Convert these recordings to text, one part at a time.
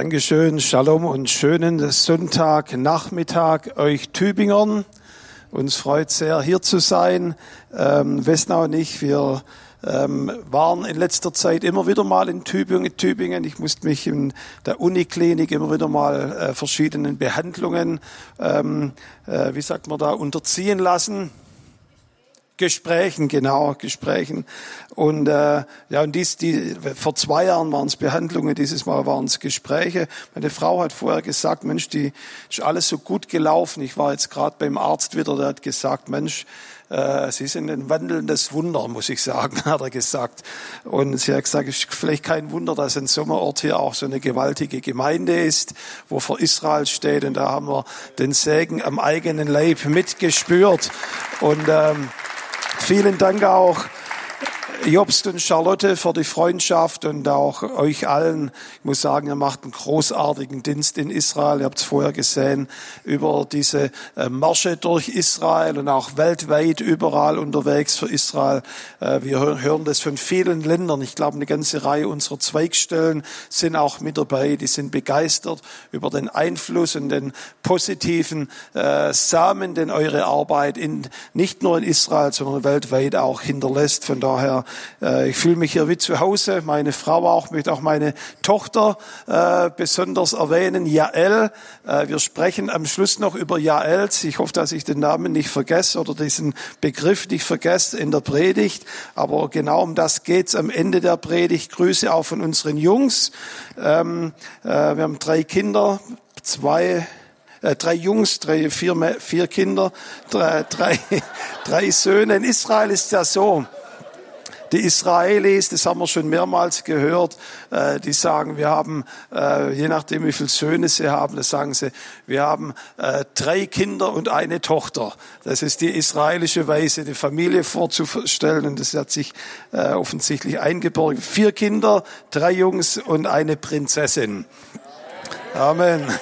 Dankeschön, Shalom und schönen Sonntagnachmittag euch Tübingern. Uns freut sehr, hier zu sein. Ähm, Wesnau und ich, wir ähm, waren in letzter Zeit immer wieder mal in Tübingen. Tübingen. Ich musste mich in der Uniklinik immer wieder mal äh, verschiedenen Behandlungen, ähm, äh, wie sagt man da, unterziehen lassen. Gesprächen, genau, Gesprächen. Und äh, ja, und dies, die, vor zwei Jahren waren es Behandlungen, dieses Mal waren es Gespräche. Meine Frau hat vorher gesagt, Mensch, die ist alles so gut gelaufen. Ich war jetzt gerade beim Arzt wieder, der hat gesagt, Mensch, äh, Sie sind ein wandelndes Wunder, muss ich sagen, hat er gesagt. Und sie hat gesagt, es ist vielleicht kein Wunder, dass ein Sommerort hier auch so eine gewaltige Gemeinde ist, wo vor Israel steht. Und da haben wir den Segen am eigenen Leib mitgespürt. Und ähm, Vielen Dank auch Jobst und Charlotte für die Freundschaft und auch euch allen. Ich muss sagen, ihr macht einen großartigen Dienst in Israel. Ihr habt es vorher gesehen über diese äh, Märsche durch Israel und auch weltweit überall unterwegs für Israel. Äh, wir hören das von vielen Ländern. Ich glaube, eine ganze Reihe unserer Zweigstellen sind auch mit dabei. Die sind begeistert über den Einfluss und den positiven äh, Samen, den eure Arbeit in, nicht nur in Israel, sondern weltweit auch hinterlässt. Von daher ich fühle mich hier wie zu Hause. Meine Frau auch, möchte auch meine Tochter äh, besonders erwähnen, Jael. Äh, wir sprechen am Schluss noch über Jaels. Ich hoffe, dass ich den Namen nicht vergesse oder diesen Begriff nicht vergesse in der Predigt. Aber genau um das geht's am Ende der Predigt. Grüße auch von unseren Jungs. Ähm, wir haben drei Kinder, zwei äh, drei Jungs, drei, vier, vier Kinder, drei, drei, drei Söhne. In Israel ist ja so, die Israelis, das haben wir schon mehrmals gehört, äh, die sagen, wir haben, äh, je nachdem wie viele Söhne sie haben, das sagen sie, wir haben äh, drei Kinder und eine Tochter. Das ist die israelische Weise, die Familie vorzustellen und das hat sich offensichtlich eingebürgert. Vier Kinder, drei Jungs und eine Prinzessin. Amen.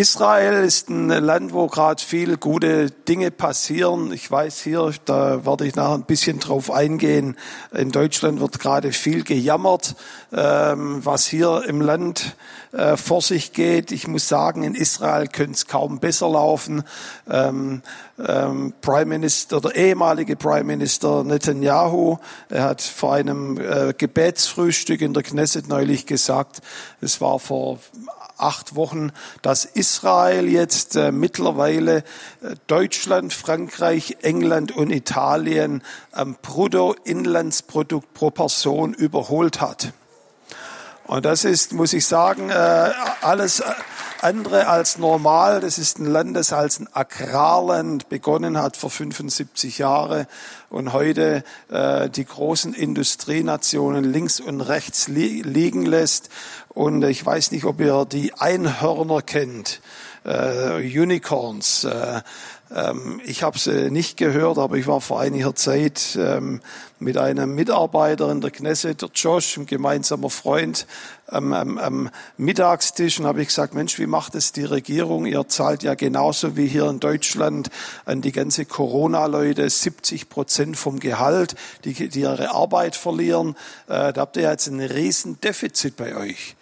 Israel ist ein Land, wo gerade viel gute Dinge passieren. Ich weiß hier, da werde ich nachher ein bisschen drauf eingehen. In Deutschland wird gerade viel gejammert, ähm, was hier im Land äh, vor sich geht. Ich muss sagen, in Israel könnte es kaum besser laufen. Ähm, ähm, Prime Minister, der ehemalige Prime Minister Netanyahu, er hat vor einem äh, Gebetsfrühstück in der Knesset neulich gesagt, es war vor acht Wochen, dass Israel jetzt äh, mittlerweile äh, Deutschland, Frankreich, England und Italien am Bruttoinlandsprodukt pro Person überholt hat. Und das ist, muss ich sagen, äh, alles andere als normal. Das ist ein Land, das als ein Agrarland begonnen hat vor 75 Jahren und heute äh, die großen Industrienationen links und rechts li liegen lässt. Und ich weiß nicht, ob ihr die Einhörner kennt, äh, Unicorns. Äh, ähm, ich habe sie nicht gehört, aber ich war vor einiger Zeit ähm, mit einem Mitarbeiter in der Knesset, der Josh, ein gemeinsamer Freund, am, am, am Mittagstisch und habe ich gesagt, Mensch, wie macht es die Regierung? Ihr zahlt ja genauso wie hier in Deutschland an die ganze Corona-Leute 70 Prozent vom Gehalt, die, die ihre Arbeit verlieren. Äh, da habt ihr jetzt ein riesen Defizit bei euch.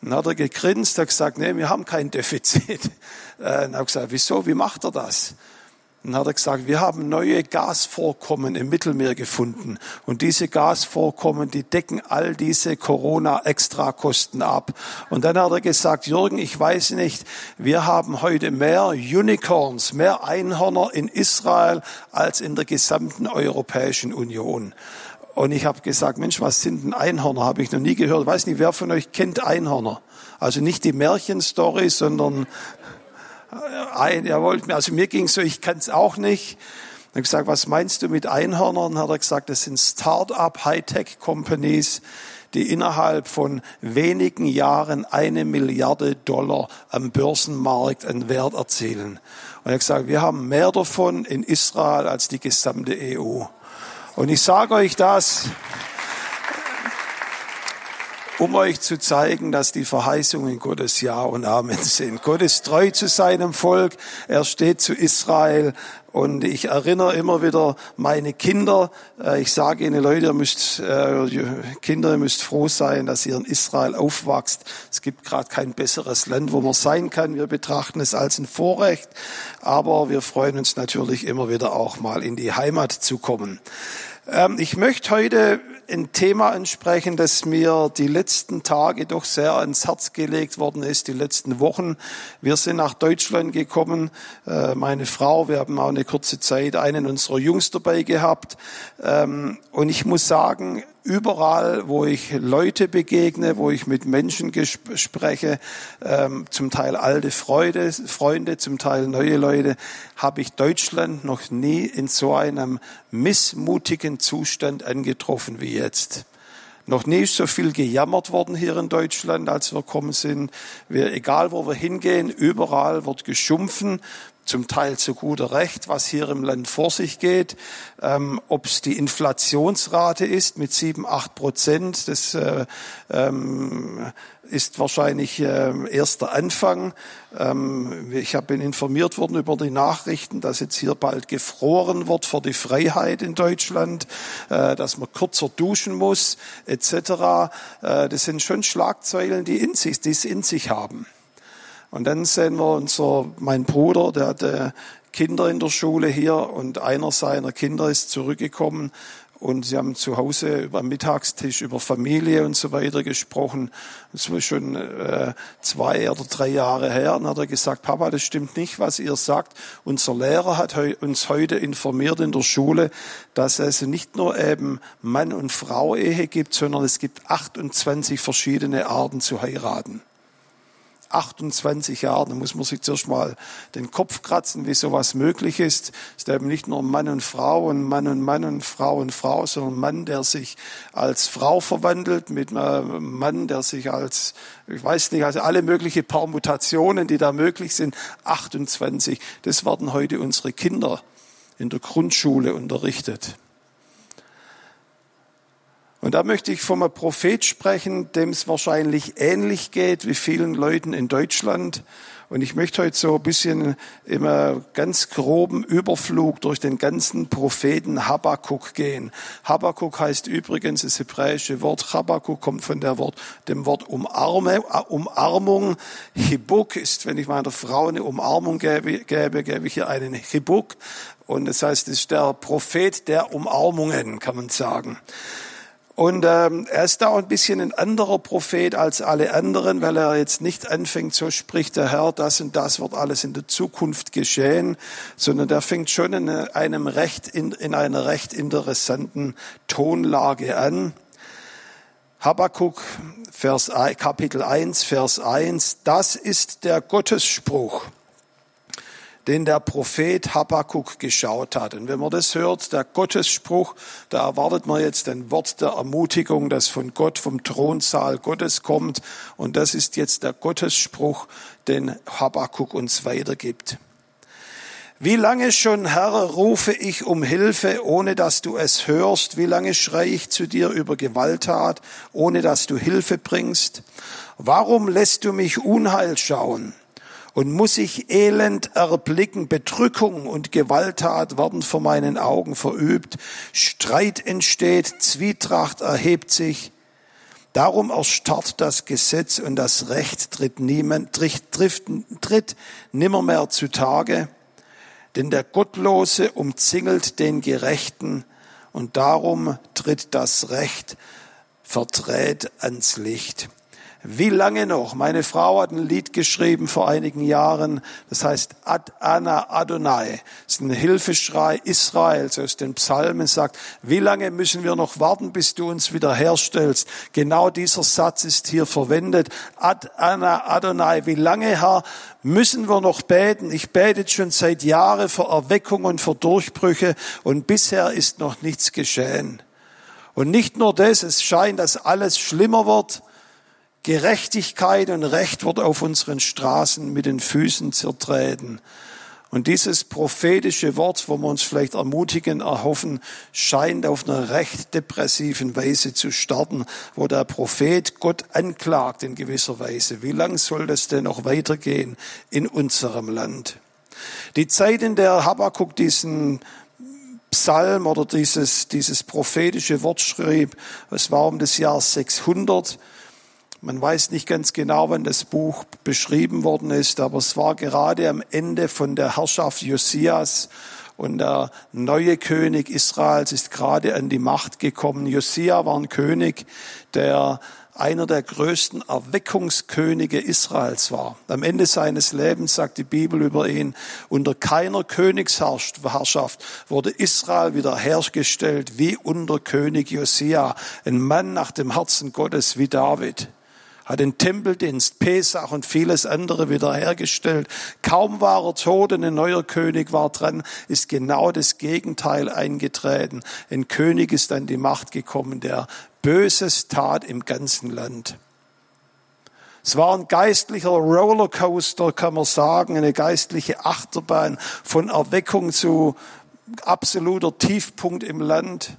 Dann hat er gegrinst, hat gesagt, nee, wir haben kein Defizit. Dann habe ich gesagt, wieso, wie macht er das? Dann hat er gesagt, wir haben neue Gasvorkommen im Mittelmeer gefunden. Und diese Gasvorkommen, die decken all diese Corona-Extrakosten ab. Und dann hat er gesagt, Jürgen, ich weiß nicht, wir haben heute mehr Unicorns, mehr Einhörner in Israel als in der gesamten Europäischen Union. Und ich habe gesagt, Mensch, was sind denn Einhörner? Habe ich noch nie gehört. Weiß nicht, wer von euch kennt Einhörner? Also nicht die Märchenstory, sondern äh, ein, er wollte mir, also mir ging so, ich kann es auch nicht. Dann habe ich gesagt, was meinst du mit Einhörnern? Hat er gesagt, das sind Start-up Hightech-Companies, die innerhalb von wenigen Jahren eine Milliarde Dollar am Börsenmarkt an Wert erzielen. Und er hat gesagt, wir haben mehr davon in Israel als die gesamte EU. Und ich sage euch das, um euch zu zeigen, dass die Verheißungen Gottes Ja und Amen sind. Gott ist treu zu seinem Volk, er steht zu Israel und ich erinnere immer wieder meine Kinder. Äh, ich sage ihnen, Leute, ihr müsst, äh, Kinder, ihr müsst froh sein, dass ihr in Israel aufwachst. Es gibt gerade kein besseres Land, wo man sein kann. Wir betrachten es als ein Vorrecht, aber wir freuen uns natürlich immer wieder auch mal in die Heimat zu kommen. Ähm, ich möchte heute ein Thema ansprechen, das mir die letzten Tage doch sehr ans Herz gelegt worden ist, die letzten Wochen. Wir sind nach Deutschland gekommen, äh, meine Frau, wir haben auch eine kurze Zeit einen unserer Jungs dabei gehabt. Ähm, und ich muss sagen, überall, wo ich Leute begegne, wo ich mit Menschen spreche, ähm, zum Teil alte Freude, Freunde, zum Teil neue Leute, habe ich Deutschland noch nie in so einem missmutigen Zustand angetroffen wie jetzt. Noch nie ist so viel gejammert worden hier in Deutschland, als wir kommen sind. Wir, egal wo wir hingehen, überall wird geschumpfen zum Teil zu guter Recht, was hier im Land vor sich geht. Ähm, Ob es die Inflationsrate ist mit sieben, acht Prozent, das äh, ähm, ist wahrscheinlich äh, erst der Anfang. Ähm, ich habe informiert worden über die Nachrichten, dass jetzt hier bald gefroren wird für die Freiheit in Deutschland, äh, dass man kürzer duschen muss, etc. Äh, das sind schon Schlagzeilen, die in sich, die es in sich haben. Und dann sehen wir unser, mein Bruder, der hatte Kinder in der Schule hier und einer seiner Kinder ist zurückgekommen und sie haben zu Hause über Mittagstisch über Familie und so weiter gesprochen. Das war schon äh, zwei oder drei Jahre her. Und hat er gesagt, Papa, das stimmt nicht, was ihr sagt. Unser Lehrer hat heu uns heute informiert in der Schule, dass es nicht nur eben Mann- und Frau-Ehe gibt, sondern es gibt 28 verschiedene Arten zu heiraten. 28 Jahren, da muss man sich zuerst mal den Kopf kratzen, wie sowas möglich ist. Es ist eben nicht nur Mann und Frau und Mann und Mann und Frau und Frau, sondern Mann, der sich als Frau verwandelt, mit einem Mann, der sich als, ich weiß nicht, also alle möglichen Permutationen, die da möglich sind, 28. Das werden heute unsere Kinder in der Grundschule unterrichtet. Und da möchte ich vom Prophet sprechen, dem es wahrscheinlich ähnlich geht wie vielen Leuten in Deutschland. Und ich möchte heute so ein bisschen immer ganz groben Überflug durch den ganzen Propheten Habakkuk gehen. Habakkuk heißt übrigens das hebräische Wort. Habakkuk kommt von der Wort, dem Wort Umarme, äh, Umarmung. Hibuk ist, wenn ich meiner Frau eine Umarmung gebe, gebe, gebe ich ihr einen Hibuk. Und das heißt, es ist der Prophet der Umarmungen, kann man sagen. Und ähm, er ist da auch ein bisschen ein anderer Prophet als alle anderen, weil er jetzt nicht anfängt, so spricht der Herr, das und das wird alles in der Zukunft geschehen, sondern der fängt schon in einem recht, in, in einer recht interessanten Tonlage an. Habakkuk, Vers, Kapitel 1, Vers 1, das ist der Gottesspruch den der Prophet Habakkuk geschaut hat. Und wenn man das hört, der Gottesspruch, da erwartet man jetzt ein Wort der Ermutigung, das von Gott, vom Thronsaal Gottes kommt. Und das ist jetzt der Gottesspruch, den Habakkuk uns weitergibt. Wie lange schon, Herr, rufe ich um Hilfe, ohne dass du es hörst? Wie lange schreie ich zu dir über Gewalttat, ohne dass du Hilfe bringst? Warum lässt du mich Unheil schauen? Und muss ich Elend erblicken, Bedrückung und Gewalttat werden vor meinen Augen verübt, Streit entsteht, Zwietracht erhebt sich, Darum erstarrt das Gesetz und das Recht tritt niemand, tritt, tritt, tritt nimmermehr zutage, denn der Gottlose umzingelt den Gerechten und darum tritt das Recht verdreht ans Licht. Wie lange noch? Meine Frau hat ein Lied geschrieben vor einigen Jahren, das heißt Ad Anna Adonai. Das ist ein Hilfeschrei Israels aus den Psalmen, sagt, wie lange müssen wir noch warten, bis du uns wiederherstellst? Genau dieser Satz ist hier verwendet. Ad Anna Adonai. Wie lange, Herr, müssen wir noch beten? Ich bete schon seit Jahren für Erweckung und für Durchbrüche und bisher ist noch nichts geschehen. Und nicht nur das, es scheint, dass alles schlimmer wird, Gerechtigkeit und Recht wird auf unseren Straßen mit den Füßen zertreten. Und dieses prophetische Wort, wo wir uns vielleicht ermutigen, erhoffen, scheint auf einer recht depressiven Weise zu starten, wo der Prophet Gott anklagt in gewisser Weise. Wie lang soll das denn noch weitergehen in unserem Land? Die Zeit, in der Habakkuk diesen Psalm oder dieses, dieses prophetische Wort schrieb, es war um das Jahr 600, man weiß nicht ganz genau, wann das Buch beschrieben worden ist, aber es war gerade am Ende von der Herrschaft Josias und der neue König Israels ist gerade an die Macht gekommen. Josia war ein König, der einer der größten Erweckungskönige Israels war. Am Ende seines Lebens sagt die Bibel über ihn, unter keiner Königsherrschaft wurde Israel wiederhergestellt wie unter König Josia, ein Mann nach dem Herzen Gottes wie David hat den Tempeldienst, Pesach und vieles andere wiederhergestellt. Kaum war er tot und ein neuer König war dran, ist genau das Gegenteil eingetreten. Ein König ist an die Macht gekommen, der Böses tat im ganzen Land. Es war ein geistlicher Rollercoaster, kann man sagen, eine geistliche Achterbahn von Erweckung zu absoluter Tiefpunkt im Land.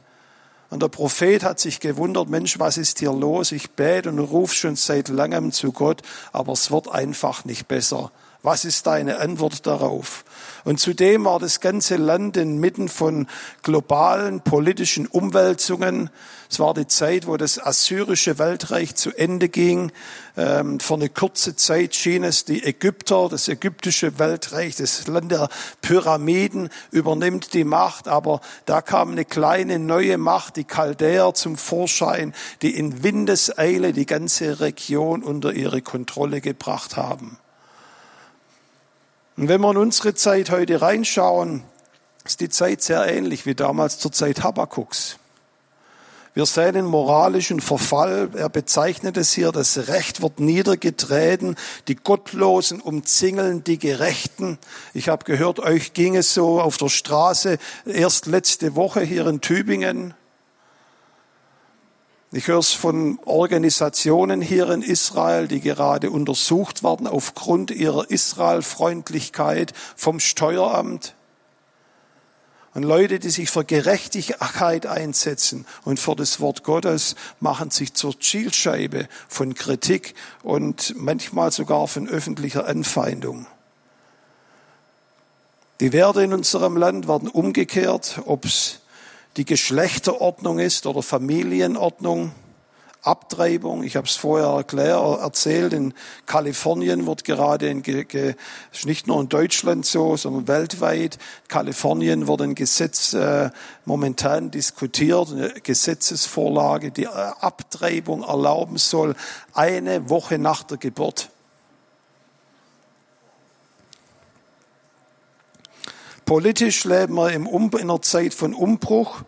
Und der Prophet hat sich gewundert, Mensch, was ist hier los? Ich bete und rufe schon seit langem zu Gott, aber es wird einfach nicht besser. Was ist deine Antwort darauf? Und zudem war das ganze Land inmitten von globalen politischen Umwälzungen. Es war die Zeit, wo das assyrische Weltreich zu Ende ging. Ähm, für eine kurze Zeit schien es, die Ägypter, das ägyptische Weltreich, das Land der Pyramiden übernimmt die Macht. Aber da kam eine kleine neue Macht, die Chaldäer zum Vorschein, die in Windeseile die ganze Region unter ihre Kontrolle gebracht haben. Und wenn wir in unsere Zeit heute reinschauen, ist die Zeit sehr ähnlich wie damals zur Zeit Habakuks. Wir sehen den moralischen Verfall. Er bezeichnet es hier, das Recht wird niedergetreten, die Gottlosen umzingeln die Gerechten. Ich habe gehört, euch ging es so auf der Straße erst letzte Woche hier in Tübingen. Ich höre es von Organisationen hier in Israel, die gerade untersucht werden aufgrund ihrer Israelfreundlichkeit vom Steueramt. Und Leute, die sich für Gerechtigkeit einsetzen und für das Wort Gottes, machen sich zur Zielscheibe von Kritik und manchmal sogar von öffentlicher Anfeindung. Die Werte in unserem Land werden umgekehrt, ob es die Geschlechterordnung ist oder Familienordnung, Abtreibung. Ich habe es vorher erklärt, erzählt, in Kalifornien wird gerade, in, nicht nur in Deutschland so, sondern weltweit, Kalifornien wird ein Gesetz äh, momentan diskutiert, eine Gesetzesvorlage, die äh, Abtreibung erlauben soll, eine Woche nach der Geburt. Politisch leben wir im um in einer Zeit von Umbruch.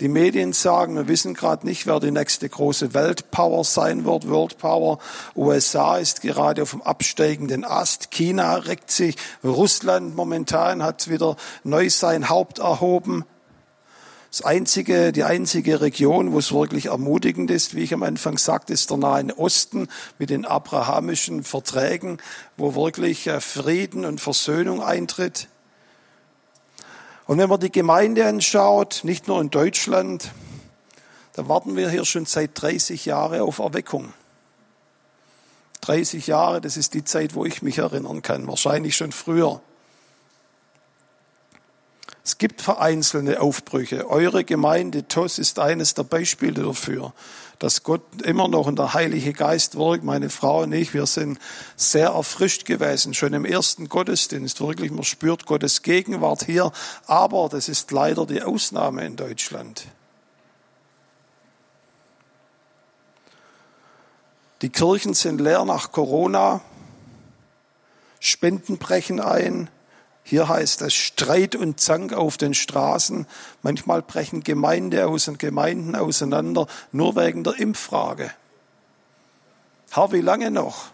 Die Medien sagen, wir wissen gerade nicht, wer die nächste große Weltpower sein wird. World Power. USA ist gerade auf dem absteigenden Ast. China reckt sich. Russland momentan hat wieder neu sein Haupt erhoben. Das einzige, die einzige Region, wo es wirklich ermutigend ist, wie ich am Anfang sagte, ist der Nahe Osten mit den abrahamischen Verträgen, wo wirklich äh, Frieden und Versöhnung eintritt. Und wenn man die Gemeinde anschaut, nicht nur in Deutschland, da warten wir hier schon seit 30 Jahren auf Erweckung. 30 Jahre, das ist die Zeit, wo ich mich erinnern kann, wahrscheinlich schon früher. Es gibt vereinzelte Aufbrüche. Eure Gemeinde TOS ist eines der Beispiele dafür dass Gott immer noch in der Heilige Geist wirkt. Meine Frau und ich, wir sind sehr erfrischt gewesen, schon im ersten Gottesdienst. Wirklich, man spürt Gottes Gegenwart hier. Aber das ist leider die Ausnahme in Deutschland. Die Kirchen sind leer nach Corona. Spenden brechen ein. Hier heißt es Streit und Zank auf den Straßen. Manchmal brechen Gemeinde aus und Gemeinden auseinander, nur wegen der Impffrage. Herr, wie lange noch?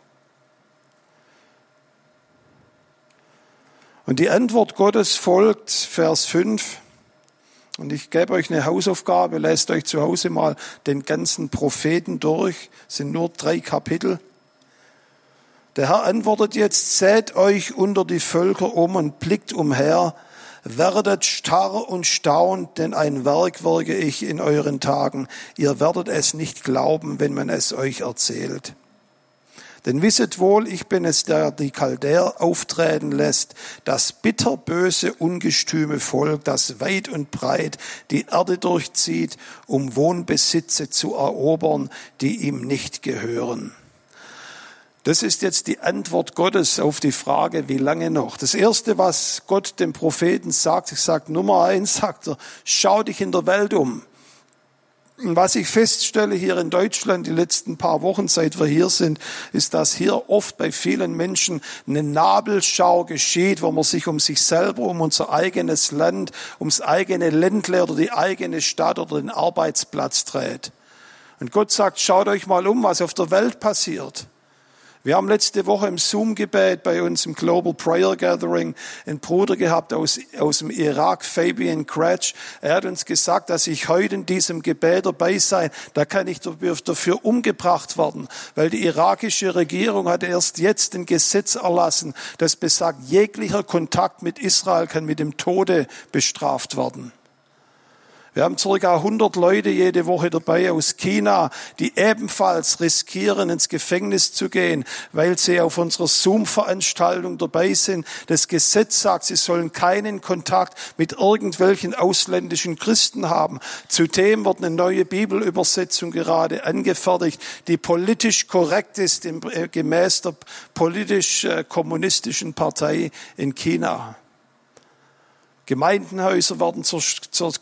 Und die Antwort Gottes folgt, Vers 5. Und ich gebe euch eine Hausaufgabe, lest euch zu Hause mal den ganzen Propheten durch, es sind nur drei Kapitel. Der Herr antwortet jetzt, sät euch unter die Völker um und blickt umher, werdet starr und staunt, denn ein Werk wirke ich in euren Tagen. Ihr werdet es nicht glauben, wenn man es euch erzählt. Denn wisset wohl, ich bin es, der die Chaldäer auftreten lässt, das bitterböse, ungestüme Volk, das weit und breit die Erde durchzieht, um Wohnbesitze zu erobern, die ihm nicht gehören. Das ist jetzt die Antwort Gottes auf die Frage, wie lange noch. Das erste, was Gott dem Propheten sagt, ich sage Nummer eins, sagt er, schau dich in der Welt um. Was ich feststelle hier in Deutschland die letzten paar Wochen, seit wir hier sind, ist, dass hier oft bei vielen Menschen eine Nabelschau geschieht, wo man sich um sich selber, um unser eigenes Land, ums eigene Ländle oder die eigene Stadt oder den Arbeitsplatz dreht. Und Gott sagt, schaut euch mal um, was auf der Welt passiert. Wir haben letzte Woche im Zoom-Gebet bei uns im Global Prayer Gathering einen Bruder gehabt aus, aus dem Irak, Fabian Cratch. Er hat uns gesagt, dass ich heute in diesem Gebet dabei sei. Da kann ich dafür umgebracht werden, weil die irakische Regierung hat erst jetzt ein Gesetz erlassen, das besagt, jeglicher Kontakt mit Israel kann mit dem Tode bestraft werden. Wir haben circa 100 Leute jede Woche dabei aus China, die ebenfalls riskieren, ins Gefängnis zu gehen, weil sie auf unserer Zoom-Veranstaltung dabei sind. Das Gesetz sagt, sie sollen keinen Kontakt mit irgendwelchen ausländischen Christen haben. Zudem wird eine neue Bibelübersetzung gerade angefertigt, die politisch korrekt ist, äh, gemäß der politisch-kommunistischen äh, Partei in China. Gemeindenhäuser werden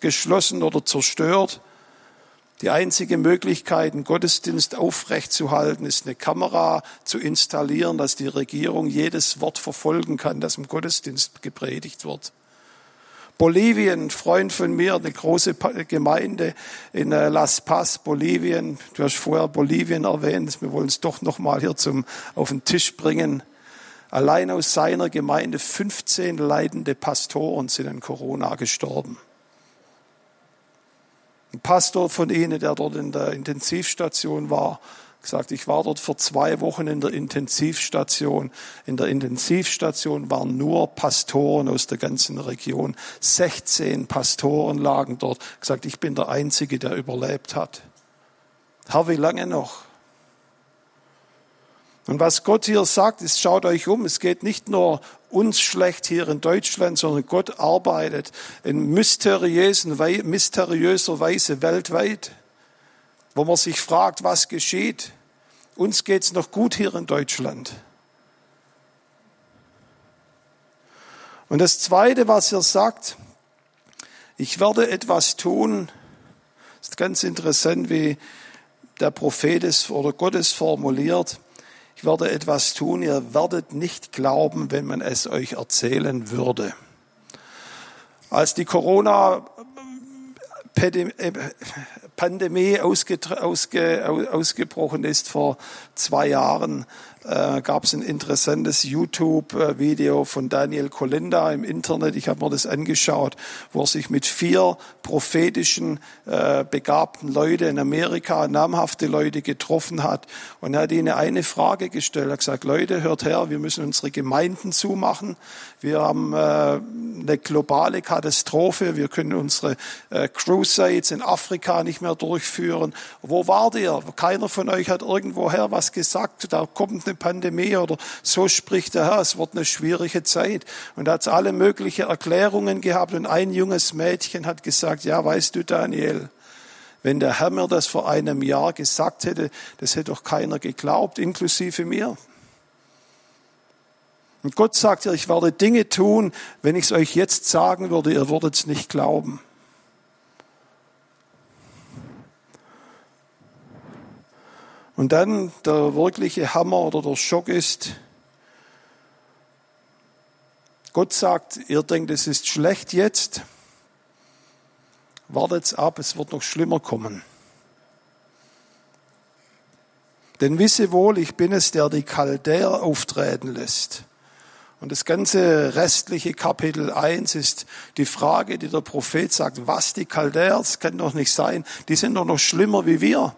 geschlossen oder zerstört. Die einzige Möglichkeit, einen Gottesdienst aufrechtzuhalten, ist eine Kamera zu installieren, dass die Regierung jedes Wort verfolgen kann, das im Gottesdienst gepredigt wird. Bolivien, ein Freund von mir, eine große Gemeinde in äh, Las Paz, Bolivien. Du hast vorher Bolivien erwähnt. Wir wollen es doch noch mal hier zum, auf den Tisch bringen. Allein aus seiner Gemeinde 15 leidende Pastoren sind an Corona gestorben. Ein Pastor von ihnen, der dort in der Intensivstation war, gesagt, ich war dort vor zwei Wochen in der Intensivstation. In der Intensivstation waren nur Pastoren aus der ganzen Region. 16 Pastoren lagen dort. Gesagt, ich bin der Einzige, der überlebt hat. Herr, wie lange noch? Und was Gott hier sagt, ist, schaut euch um, es geht nicht nur uns schlecht hier in Deutschland, sondern Gott arbeitet in mysteriösen, mysteriöser Weise weltweit, wo man sich fragt, was geschieht. Uns geht's noch gut hier in Deutschland. Und das Zweite, was er sagt, ich werde etwas tun, ist ganz interessant, wie der Prophet es oder Gott es formuliert ich werde etwas tun, ihr werdet nicht glauben, wenn man es euch erzählen würde. Als die Corona-Pandemie ausge, ausge, ausgebrochen ist vor zwei Jahren, äh, gab es ein interessantes YouTube-Video von Daniel Kolinda im Internet. Ich habe mir das angeschaut, wo er sich mit vier prophetischen, äh, begabten Leuten in Amerika, namhafte Leute getroffen hat. Und er hat ihnen eine Frage gestellt. Er hat gesagt, Leute, hört her, wir müssen unsere Gemeinden zumachen. Wir haben äh, eine globale Katastrophe. Wir können unsere äh, Crusades in Afrika nicht mehr durchführen. Wo wart ihr? Keiner von euch hat irgendwoher was gesagt. Da kommt eine Pandemie oder so spricht der Herr, es wird eine schwierige Zeit. Und da hat es alle möglichen Erklärungen gehabt und ein junges Mädchen hat gesagt, ja, weißt du, Daniel, wenn der Herr mir das vor einem Jahr gesagt hätte, das hätte doch keiner geglaubt, inklusive mir. Und Gott sagt ja, ich werde Dinge tun, wenn ich es euch jetzt sagen würde, ihr würdet es nicht glauben. Und dann der wirkliche Hammer oder der Schock ist, Gott sagt, ihr denkt, es ist schlecht jetzt, wartet's ab, es wird noch schlimmer kommen. Denn wisse wohl, ich bin es, der die Chaldäer auftreten lässt. Und das ganze restliche Kapitel 1 ist die Frage, die der Prophet sagt, was die Chaldäer, das kann doch nicht sein, die sind doch noch schlimmer wie wir.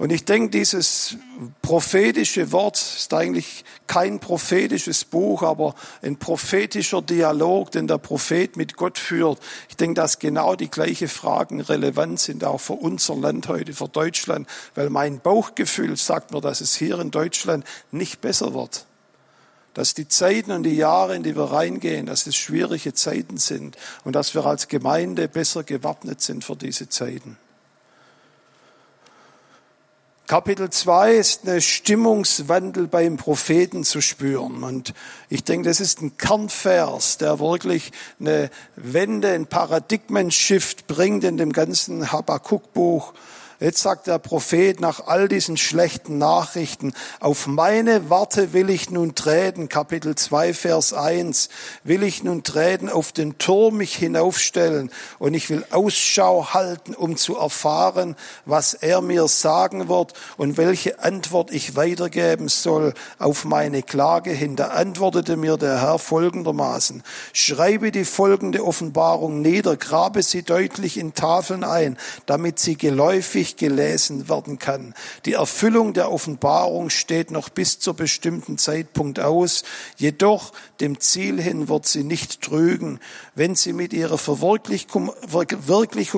Und ich denke, dieses prophetische Wort ist eigentlich kein prophetisches Buch, aber ein prophetischer Dialog, den der Prophet mit Gott führt. Ich denke, dass genau die gleichen Fragen relevant sind, auch für unser Land heute, für Deutschland, weil mein Bauchgefühl sagt mir, dass es hier in Deutschland nicht besser wird. Dass die Zeiten und die Jahre, in die wir reingehen, dass es schwierige Zeiten sind und dass wir als Gemeinde besser gewappnet sind für diese Zeiten. Kapitel 2 ist eine Stimmungswandel beim Propheten zu spüren. Und ich denke, das ist ein Kernvers, der wirklich eine Wende, ein Paradigmenshift bringt in dem ganzen Habakkuk-Buch. Jetzt sagt der Prophet nach all diesen schlechten Nachrichten, auf meine Warte will ich nun treten, Kapitel 2, Vers 1, will ich nun treten, auf den Turm mich hinaufstellen und ich will Ausschau halten, um zu erfahren, was er mir sagen wird und welche Antwort ich weitergeben soll auf meine Klage hin. Da antwortete mir der Herr folgendermaßen, schreibe die folgende Offenbarung nieder, grabe sie deutlich in Tafeln ein, damit sie geläufig nicht gelesen werden kann. Die Erfüllung der Offenbarung steht noch bis zur bestimmten Zeitpunkt aus, jedoch dem Ziel hin wird sie nicht trügen. Wenn sie mit ihrer Verwirklichung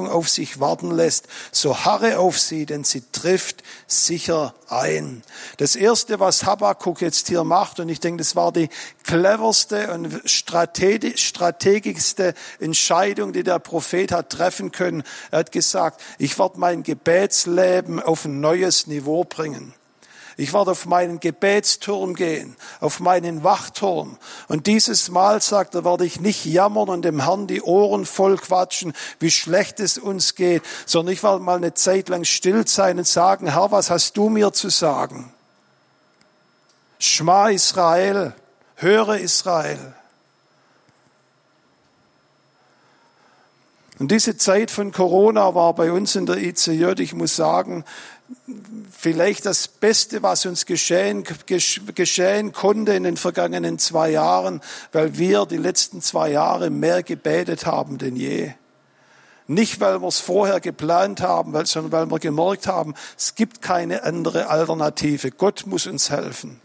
auf sich warten lässt, so harre auf sie, denn sie trifft sicher ein. Das erste, was Habakkuk jetzt hier macht, und ich denke, das war die cleverste und strategischste Entscheidung, die der Prophet hat treffen können. Er hat gesagt, ich werde mein Gebetsleben auf ein neues Niveau bringen. Ich werde auf meinen Gebetsturm gehen, auf meinen Wachturm. Und dieses Mal, sagt er, werde ich nicht jammern und dem Herrn die Ohren voll quatschen, wie schlecht es uns geht, sondern ich werde mal eine Zeit lang still sein und sagen, Herr, was hast du mir zu sagen? Schma Israel, höre Israel. Und diese Zeit von Corona war bei uns in der ICJ, ich muss sagen, vielleicht das Beste, was uns geschehen, geschehen konnte in den vergangenen zwei Jahren, weil wir die letzten zwei Jahre mehr gebetet haben denn je. Nicht, weil wir es vorher geplant haben, sondern weil wir gemerkt haben, es gibt keine andere Alternative. Gott muss uns helfen.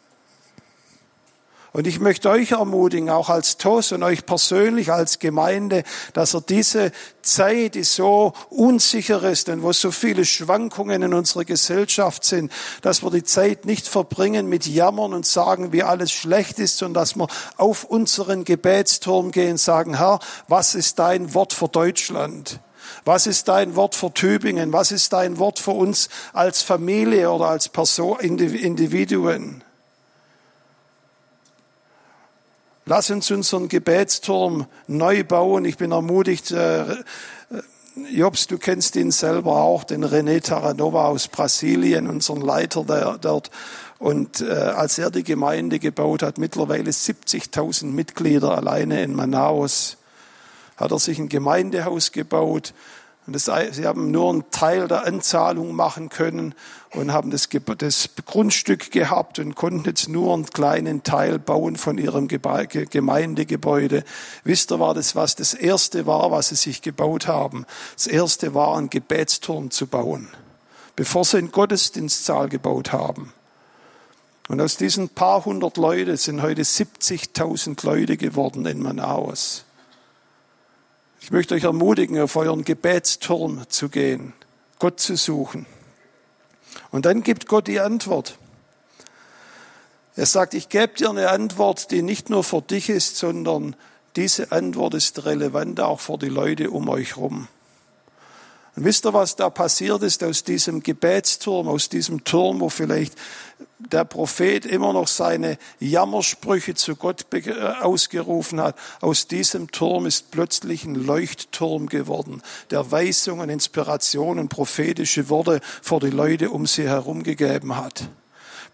Und ich möchte euch ermutigen, auch als TOS und euch persönlich als Gemeinde, dass ihr diese Zeit, die so unsicher ist und wo so viele Schwankungen in unserer Gesellschaft sind, dass wir die Zeit nicht verbringen mit Jammern und sagen, wie alles schlecht ist, sondern dass wir auf unseren Gebetsturm gehen und sagen, Herr, was ist dein Wort für Deutschland? Was ist dein Wort für Tübingen? Was ist dein Wort für uns als Familie oder als Person, Individuen? Lass uns unseren Gebetsturm neu bauen. Ich bin ermutigt, äh, äh, Jobs, du kennst ihn selber auch, den René Taranova aus Brasilien, unseren Leiter der, dort. Und äh, als er die Gemeinde gebaut hat, mittlerweile 70.000 Mitglieder alleine in Manaus, hat er sich ein Gemeindehaus gebaut und das, sie haben nur einen Teil der Anzahlung machen können und haben das, das, Grundstück gehabt und konnten jetzt nur einen kleinen Teil bauen von ihrem Gemeindegebäude. Wisst ihr, war das was das erste war, was sie sich gebaut haben? Das erste war, einen Gebetsturm zu bauen, bevor sie einen Gottesdienstsaal gebaut haben. Und aus diesen paar hundert Leute sind heute 70.000 Leute geworden in Manaus. Ich möchte euch ermutigen, auf euren Gebetsturm zu gehen, Gott zu suchen. Und dann gibt Gott die Antwort. Er sagt, ich gebe dir eine Antwort, die nicht nur für dich ist, sondern diese Antwort ist relevant auch für die Leute um euch herum. Und wisst ihr, was da passiert ist aus diesem Gebetsturm, aus diesem Turm, wo vielleicht der Prophet immer noch seine Jammersprüche zu Gott äh, ausgerufen hat. Aus diesem Turm ist plötzlich ein Leuchtturm geworden, der Weisungen, Inspirationen, prophetische Worte vor die Leute um sie herum gegeben hat.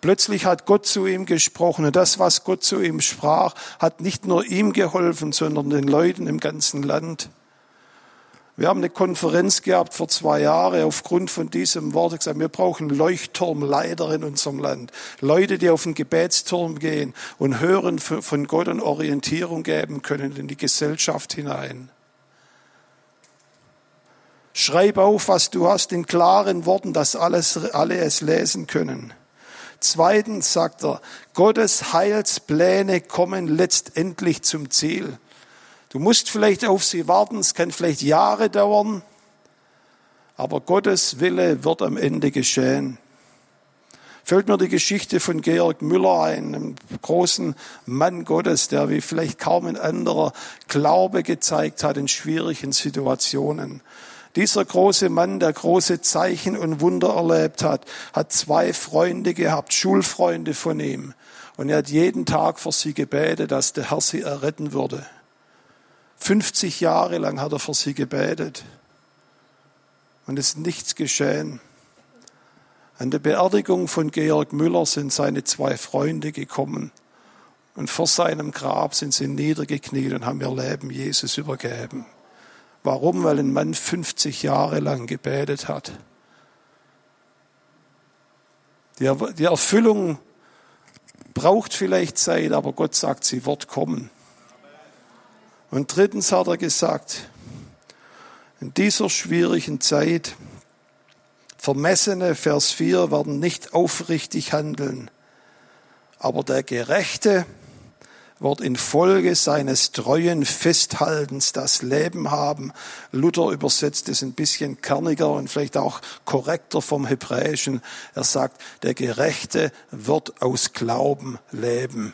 Plötzlich hat Gott zu ihm gesprochen und das, was Gott zu ihm sprach, hat nicht nur ihm geholfen, sondern den Leuten im ganzen Land. Wir haben eine Konferenz gehabt vor zwei Jahren aufgrund von diesem Wort gesagt, wir brauchen Leuchtturmleiter in unserem Land. Leute, die auf den Gebetsturm gehen und hören von Gott und Orientierung geben können in die Gesellschaft hinein. Schreib auf, was du hast in klaren Worten, dass alles, alle es lesen können. Zweitens sagt er, Gottes Heilspläne kommen letztendlich zum Ziel. Du musst vielleicht auf sie warten, es kann vielleicht Jahre dauern, aber Gottes Wille wird am Ende geschehen. Fällt mir die Geschichte von Georg Müller ein, einem großen Mann Gottes, der wie vielleicht kaum ein anderer Glaube gezeigt hat in schwierigen Situationen. Dieser große Mann, der große Zeichen und Wunder erlebt hat, hat zwei Freunde gehabt, Schulfreunde von ihm. Und er hat jeden Tag für sie gebetet, dass der Herr sie erretten würde. 50 Jahre lang hat er für sie gebetet. Und es ist nichts geschehen. An der Beerdigung von Georg Müller sind seine zwei Freunde gekommen. Und vor seinem Grab sind sie niedergekniet und haben ihr Leben Jesus übergeben. Warum? Weil ein Mann 50 Jahre lang gebetet hat. Die Erfüllung braucht vielleicht Zeit, aber Gott sagt, sie wird kommen. Und drittens hat er gesagt, in dieser schwierigen Zeit, Vermessene, Vers 4, werden nicht aufrichtig handeln, aber der Gerechte wird infolge seines treuen Festhaltens das Leben haben. Luther übersetzt es ein bisschen kerniger und vielleicht auch korrekter vom Hebräischen. Er sagt, der Gerechte wird aus Glauben leben.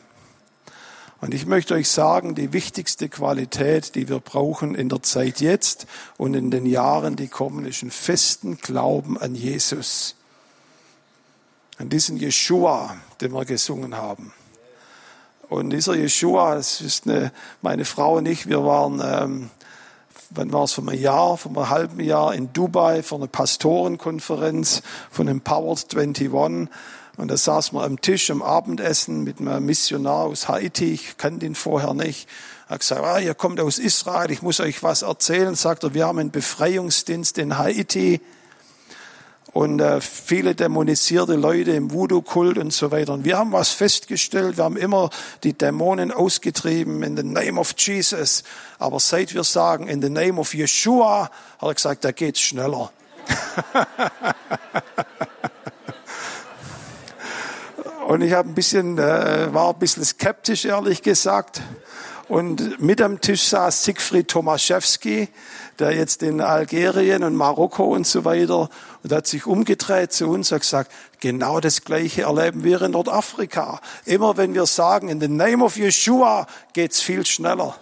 Und ich möchte euch sagen, die wichtigste Qualität, die wir brauchen in der Zeit jetzt und in den Jahren, die kommen, ist einen festen Glauben an Jesus. An diesen Jeshua, den wir gesungen haben. Und dieser Jeshua, das ist eine, meine Frau und ich, wir waren, ähm, wann war es, vor einem Jahr, vor einem halben Jahr in Dubai für eine Pastorenkonferenz von Empowered 21. Und da saßen wir am Tisch am Abendessen mit einem Missionar aus Haiti. Ich kannte ihn vorher nicht. Er hat gesagt, ah, ihr kommt aus Israel, ich muss euch was erzählen. Sagt er, wir haben einen Befreiungsdienst in Haiti und äh, viele dämonisierte Leute im Voodoo-Kult und so weiter. Und wir haben was festgestellt, wir haben immer die Dämonen ausgetrieben in the name of Jesus. Aber seit wir sagen in the name of Yeshua, hat er gesagt, da geht's schneller. und ich habe ein bisschen, äh, war ein bisschen skeptisch, ehrlich gesagt. Und mit am Tisch saß Siegfried Tomaszewski, der jetzt in Algerien und Marokko und so weiter, und hat sich umgedreht zu uns und gesagt, genau das Gleiche erleben wir in Nordafrika. Immer wenn wir sagen, in the name of Yeshua, geht's viel schneller.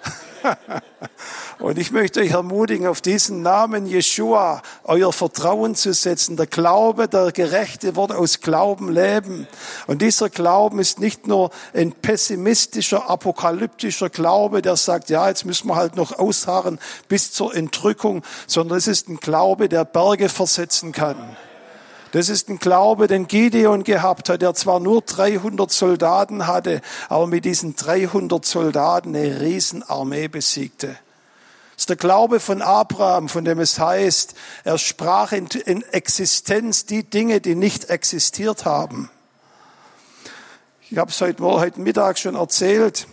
Und ich möchte euch ermutigen, auf diesen Namen Jeshua euer Vertrauen zu setzen. Der Glaube, der Gerechte wird aus Glauben leben. Und dieser Glauben ist nicht nur ein pessimistischer, apokalyptischer Glaube, der sagt, ja, jetzt müssen wir halt noch ausharren bis zur Entrückung, sondern es ist ein Glaube, der Berge versetzen kann. Das ist ein Glaube, den Gideon gehabt hat, der zwar nur 300 Soldaten hatte, aber mit diesen 300 Soldaten eine Riesenarmee besiegte. Das ist der Glaube von Abraham, von dem es heißt, er sprach in, in Existenz die Dinge, die nicht existiert haben. Ich habe es heute, heute Mittag schon erzählt.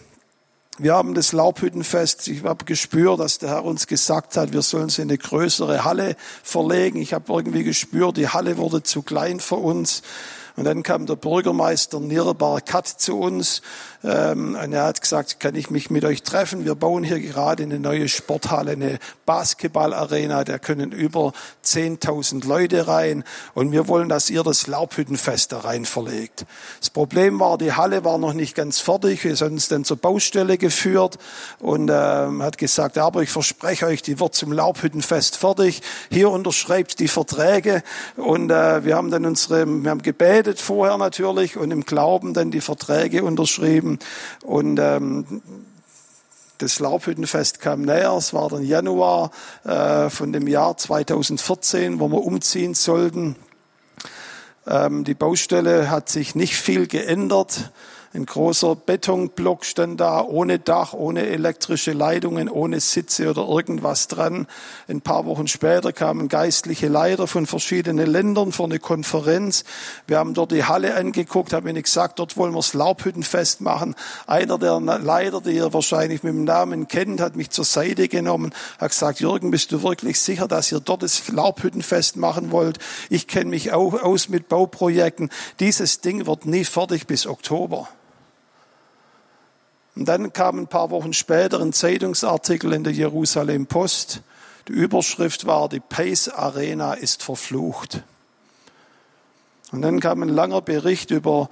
Wir haben das Laubhüttenfest. Ich habe gespürt, dass der Herr uns gesagt hat, wir sollen sie in eine größere Halle verlegen. Ich habe irgendwie gespürt, die Halle wurde zu klein für uns. Und dann kam der Bürgermeister Nir Barkat zu uns ähm, und er hat gesagt, kann ich mich mit euch treffen? Wir bauen hier gerade eine neue Sporthalle, eine Basketballarena. Da können über 10.000 Leute rein. Und wir wollen, dass ihr das Laubhüttenfest da rein verlegt. Das Problem war, die Halle war noch nicht ganz fertig. Wir sind uns dann zur Baustelle geführt und ähm, hat gesagt, aber ich verspreche euch, die wird zum Laubhüttenfest fertig. Hier unterschreibt die Verträge. Und äh, wir haben dann unsere, wir haben gebetet vorher natürlich und im Glauben dann die Verträge unterschrieben. Und ähm, das Laubhüttenfest kam näher. Es war dann Januar äh, von dem Jahr 2014, wo wir umziehen sollten. Ähm, die Baustelle hat sich nicht viel geändert. Ein großer Betonblock stand da, ohne Dach, ohne elektrische Leitungen, ohne Sitze oder irgendwas dran. Ein paar Wochen später kamen geistliche Leiter von verschiedenen Ländern für eine Konferenz. Wir haben dort die Halle angeguckt, haben ihnen gesagt, dort wollen wir das Laubhüttenfest machen. Einer der Leiter, die ihr wahrscheinlich mit dem Namen kennt, hat mich zur Seite genommen, hat gesagt, Jürgen, bist du wirklich sicher, dass ihr dort das Laubhüttenfest machen wollt? Ich kenne mich auch aus mit Bauprojekten. Dieses Ding wird nie fertig bis Oktober. Und dann kam ein paar Wochen später ein Zeitungsartikel in der Jerusalem Post. Die Überschrift war, die Pace Arena ist verflucht. Und dann kam ein langer Bericht über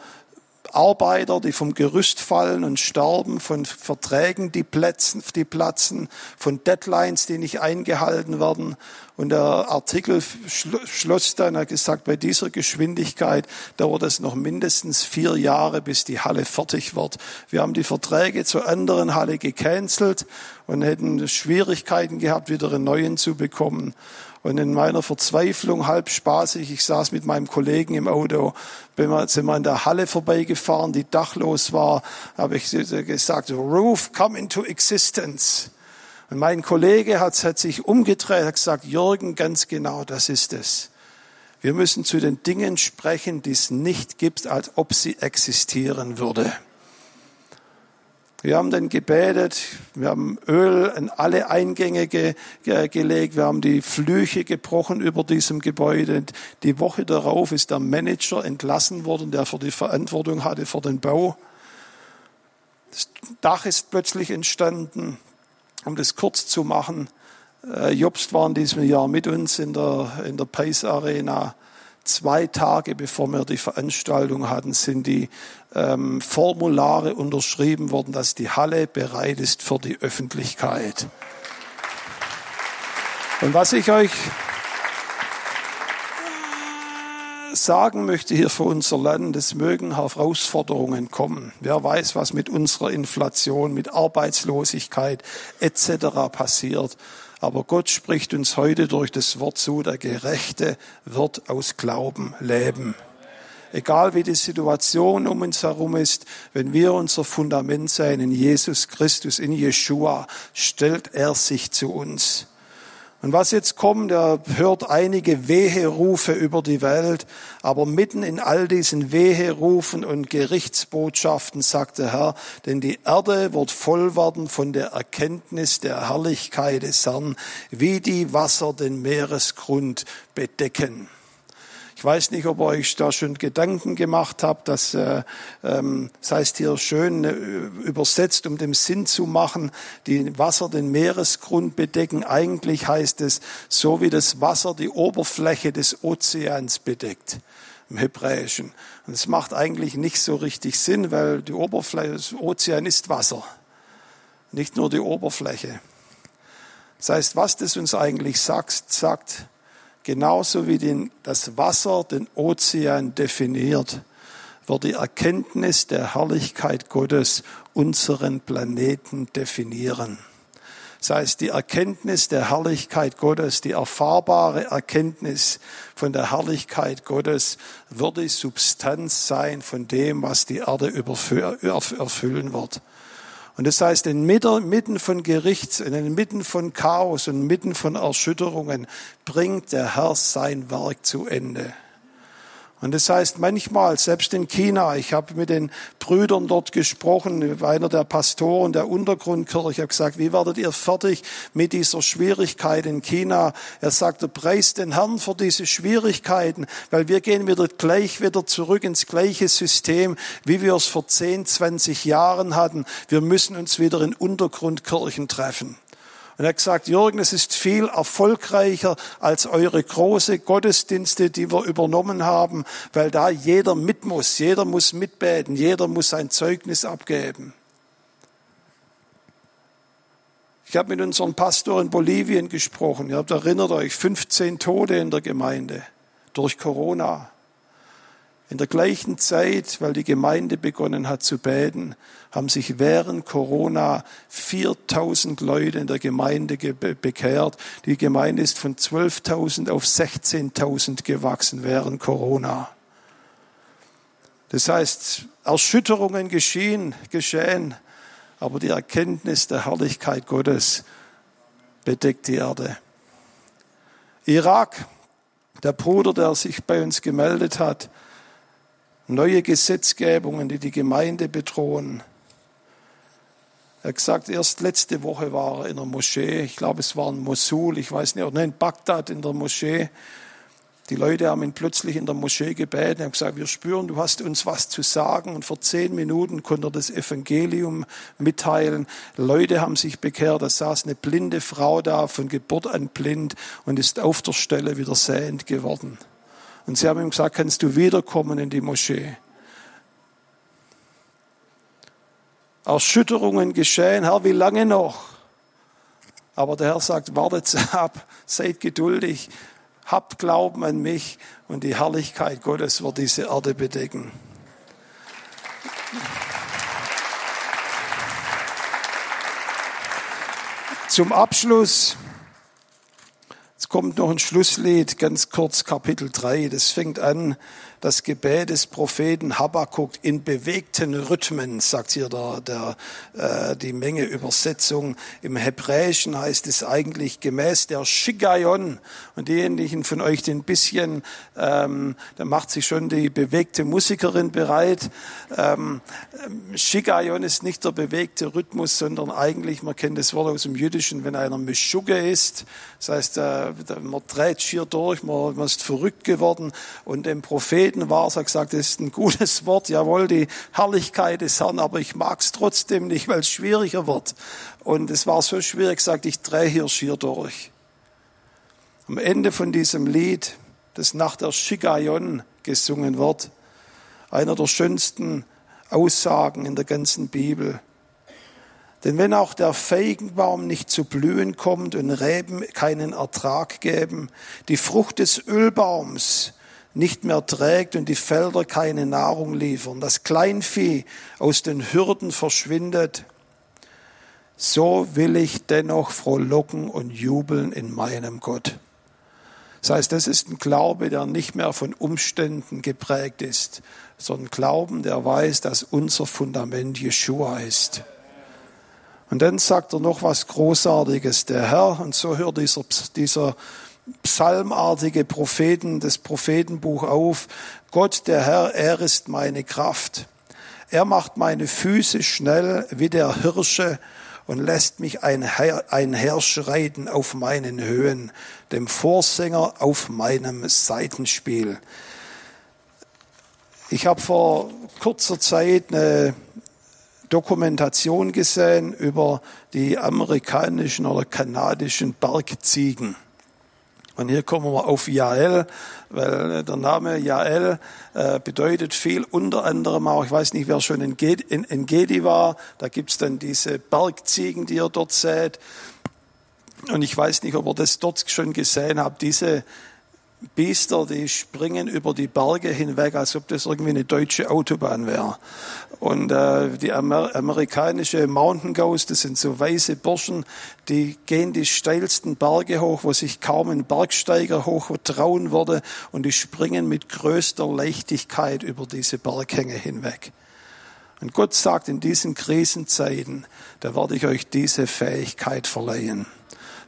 Arbeiter, die vom Gerüst fallen und sterben, von Verträgen, die platzen, die platzen, von Deadlines, die nicht eingehalten werden. Und der Artikel schloss dann, er hat gesagt, bei dieser Geschwindigkeit dauert es noch mindestens vier Jahre, bis die Halle fertig wird. Wir haben die Verträge zur anderen Halle gecancelt und hätten Schwierigkeiten gehabt, wieder einen neuen zu bekommen. Und in meiner Verzweiflung, halb spaßig, ich saß mit meinem Kollegen im Auto, bin wir, sind wir in der Halle vorbeigefahren, die dachlos war, habe ich gesagt, Roof, come into existence. Und mein Kollege hat, hat sich umgedreht, hat gesagt, Jürgen, ganz genau, das ist es. Wir müssen zu den Dingen sprechen, die es nicht gibt, als ob sie existieren würde. Wir haben dann gebetet, wir haben Öl in alle Eingänge ge, ge, gelegt, wir haben die Flüche gebrochen über diesem Gebäude. Die Woche darauf ist der Manager entlassen worden, der für die Verantwortung hatte für den Bau. Das Dach ist plötzlich entstanden. Um das kurz zu machen, äh, Jobst war in diesem Jahr mit uns in der, in der Pace Arena zwei Tage bevor wir die Veranstaltung hatten, sind die ähm, Formulare unterschrieben worden, dass die Halle bereit ist für die Öffentlichkeit. Und was ich euch sagen möchte hier für unser Land, es mögen Herausforderungen kommen. Wer weiß, was mit unserer Inflation, mit Arbeitslosigkeit etc. passiert. Aber Gott spricht uns heute durch das Wort zu, der Gerechte wird aus Glauben leben. Egal wie die Situation um uns herum ist, wenn wir unser Fundament sein in Jesus Christus, in Jeshua, stellt er sich zu uns. Und was jetzt kommt, er hört einige Weherufe über die Welt, aber mitten in all diesen Weherufen und Gerichtsbotschaften sagt der Herr, denn die Erde wird voll werden von der Erkenntnis der Herrlichkeit des Herrn, wie die Wasser den Meeresgrund bedecken. Ich weiß nicht, ob ihr euch da schon Gedanken gemacht habt, dass, äh, ähm, das heißt hier schön äh, übersetzt, um dem Sinn zu machen, die Wasser den Meeresgrund bedecken. Eigentlich heißt es, so wie das Wasser die Oberfläche des Ozeans bedeckt im Hebräischen. Und es macht eigentlich nicht so richtig Sinn, weil die Oberfläche des Ozeans ist Wasser, nicht nur die Oberfläche. Das heißt, was das uns eigentlich sagt, sagt, genauso wie den, das Wasser den Ozean definiert, wird die Erkenntnis der Herrlichkeit Gottes unseren Planeten definieren. Das heißt, die Erkenntnis der Herrlichkeit Gottes, die erfahrbare Erkenntnis von der Herrlichkeit Gottes wird die Substanz sein von dem, was die Erde erfüllen wird. Und das heißt, inmitten von Gerichts, inmitten von Chaos und inmitten von Erschütterungen bringt der Herr sein Werk zu Ende. Und das heißt manchmal, selbst in China, ich habe mit den Brüdern dort gesprochen, einer der Pastoren der Untergrundkirche, habe gesagt, wie werdet ihr fertig mit dieser Schwierigkeit in China? Er sagte, preist den Herrn für diese Schwierigkeiten, weil wir gehen wieder gleich wieder zurück ins gleiche System, wie wir es vor 10, 20 Jahren hatten. Wir müssen uns wieder in Untergrundkirchen treffen. Und er hat gesagt, Jürgen, es ist viel erfolgreicher als eure große Gottesdienste, die wir übernommen haben, weil da jeder mit muss, jeder muss mitbeten, jeder muss sein Zeugnis abgeben. Ich habe mit unserem Pastor in Bolivien gesprochen. Ihr habt erinnert euch, 15 Tote in der Gemeinde durch Corona. In der gleichen Zeit, weil die Gemeinde begonnen hat zu beten, haben sich während Corona 4000 Leute in der Gemeinde bekehrt. Die Gemeinde ist von 12.000 auf 16.000 gewachsen während Corona. Das heißt, Erschütterungen geschehen, geschehen, aber die Erkenntnis der Herrlichkeit Gottes bedeckt die Erde. Irak, der Bruder, der sich bei uns gemeldet hat, neue Gesetzgebungen, die die Gemeinde bedrohen. Er hat gesagt, erst letzte Woche war er in der Moschee, ich glaube es war in Mosul, ich weiß nicht, oder in Bagdad in der Moschee. Die Leute haben ihn plötzlich in der Moschee gebeten, haben gesagt, wir spüren, du hast uns was zu sagen. Und vor zehn Minuten konnte er das Evangelium mitteilen. Leute haben sich bekehrt, da saß eine blinde Frau da, von Geburt an blind und ist auf der Stelle wieder sehend geworden. Und sie haben ihm gesagt, kannst du wiederkommen in die Moschee? Erschütterungen geschehen, Herr, wie lange noch? Aber der Herr sagt, wartet ab, seid geduldig, habt Glauben an mich und die Herrlichkeit Gottes wird diese Erde bedecken. Zum Abschluss, kommt noch ein Schlusslied, ganz kurz Kapitel 3, das fängt an das Gebet des Propheten Habakkuk in bewegten Rhythmen, sagt hier der, der, äh, die Menge Übersetzung. Im Hebräischen heißt es eigentlich gemäß der Shigayon. Und diejenigen von euch, die ein bisschen, ähm, da macht sich schon die bewegte Musikerin bereit. Ähm, Shigayon ist nicht der bewegte Rhythmus, sondern eigentlich, man kennt das Wort aus dem Jüdischen, wenn einer Mischugge ist. Das heißt, äh, man dreht schier durch, man, man ist verrückt geworden. Und dem Propheten Propheten war, er hat gesagt, das ist ein gutes Wort, jawohl, die Herrlichkeit des Herrn, aber ich mag es trotzdem nicht, weil es schwieriger wird. Und es war so schwierig, gesagt, ich drehe hier schier durch. Am Ende von diesem Lied, das nach der Shikayon gesungen wird, einer der schönsten Aussagen in der ganzen Bibel. Denn wenn auch der Feigenbaum nicht zu blühen kommt und Reben keinen Ertrag geben, die Frucht des Ölbaums nicht mehr trägt und die Felder keine Nahrung liefern, das Kleinvieh aus den Hürden verschwindet, so will ich dennoch frohlocken und jubeln in meinem Gott. Das heißt, das ist ein Glaube, der nicht mehr von Umständen geprägt ist, sondern Glauben, der weiß, dass unser Fundament Jeshua ist. Und dann sagt er noch was Großartiges. Der Herr, und so hört dieser, dieser psalmartige Propheten, das Prophetenbuch auf. Gott, der Herr, er ist meine Kraft. Er macht meine Füße schnell wie der Hirsche und lässt mich einherschreiten auf meinen Höhen, dem Vorsänger auf meinem Seitenspiel. Ich habe vor kurzer Zeit eine Dokumentation gesehen über die amerikanischen oder kanadischen Bergziegen. Und hier kommen wir auf Jael, weil der Name Jael äh, bedeutet viel, unter anderem auch, ich weiß nicht, wer schon in, Gedi, in Gedi war, da gibt's dann diese Bergziegen, die ihr dort seht. Und ich weiß nicht, ob ihr das dort schon gesehen habt, diese Biester, die springen über die Berge hinweg, als ob das irgendwie eine deutsche Autobahn wäre. Und äh, die Amer amerikanische Mountain Goats, das sind so weiße Burschen, die gehen die steilsten Berge hoch, wo sich kaum ein Bergsteiger hoch trauen würde, und die springen mit größter Leichtigkeit über diese Berghänge hinweg. Und Gott sagt, in diesen Krisenzeiten, da werde ich euch diese Fähigkeit verleihen.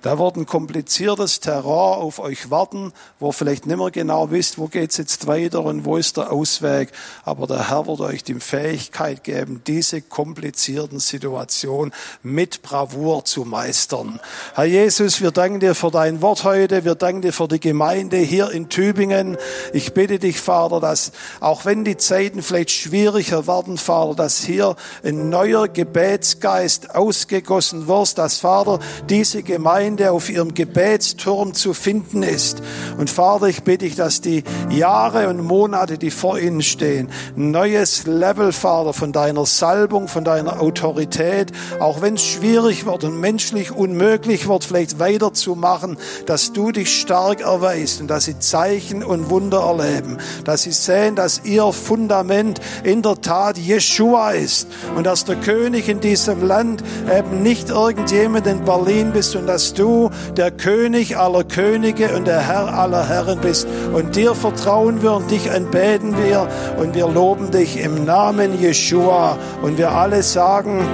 Da wird ein kompliziertes Terror auf euch warten, wo vielleicht nicht mehr genau wisst, wo geht's jetzt weiter und wo ist der Ausweg. Aber der Herr wird euch die Fähigkeit geben, diese komplizierten Situationen mit Bravour zu meistern. Herr Jesus, wir danken dir für dein Wort heute. Wir danken dir für die Gemeinde hier in Tübingen. Ich bitte dich, Vater, dass auch wenn die Zeiten vielleicht schwieriger werden, Vater, dass hier ein neuer Gebetsgeist ausgegossen wird, dass, Vater, diese Gemeinde Gemeinde auf ihrem Gebetsturm zu finden ist. Und Vater, ich bitte dich, dass die Jahre und Monate, die vor ihnen stehen, neues Level, Vater, von deiner Salbung, von deiner Autorität, auch wenn es schwierig wird und menschlich unmöglich wird, vielleicht weiterzumachen, dass du dich stark erweist und dass sie Zeichen und Wunder erleben, dass sie sehen, dass ihr Fundament in der Tat Jeshua ist und dass der König in diesem Land eben nicht irgendjemand in Berlin bist und dass du du der König aller Könige und der Herr aller Herren bist. Und dir vertrauen wir und dich anbeten wir und wir loben dich im Namen Jeshua. Und wir alle sagen,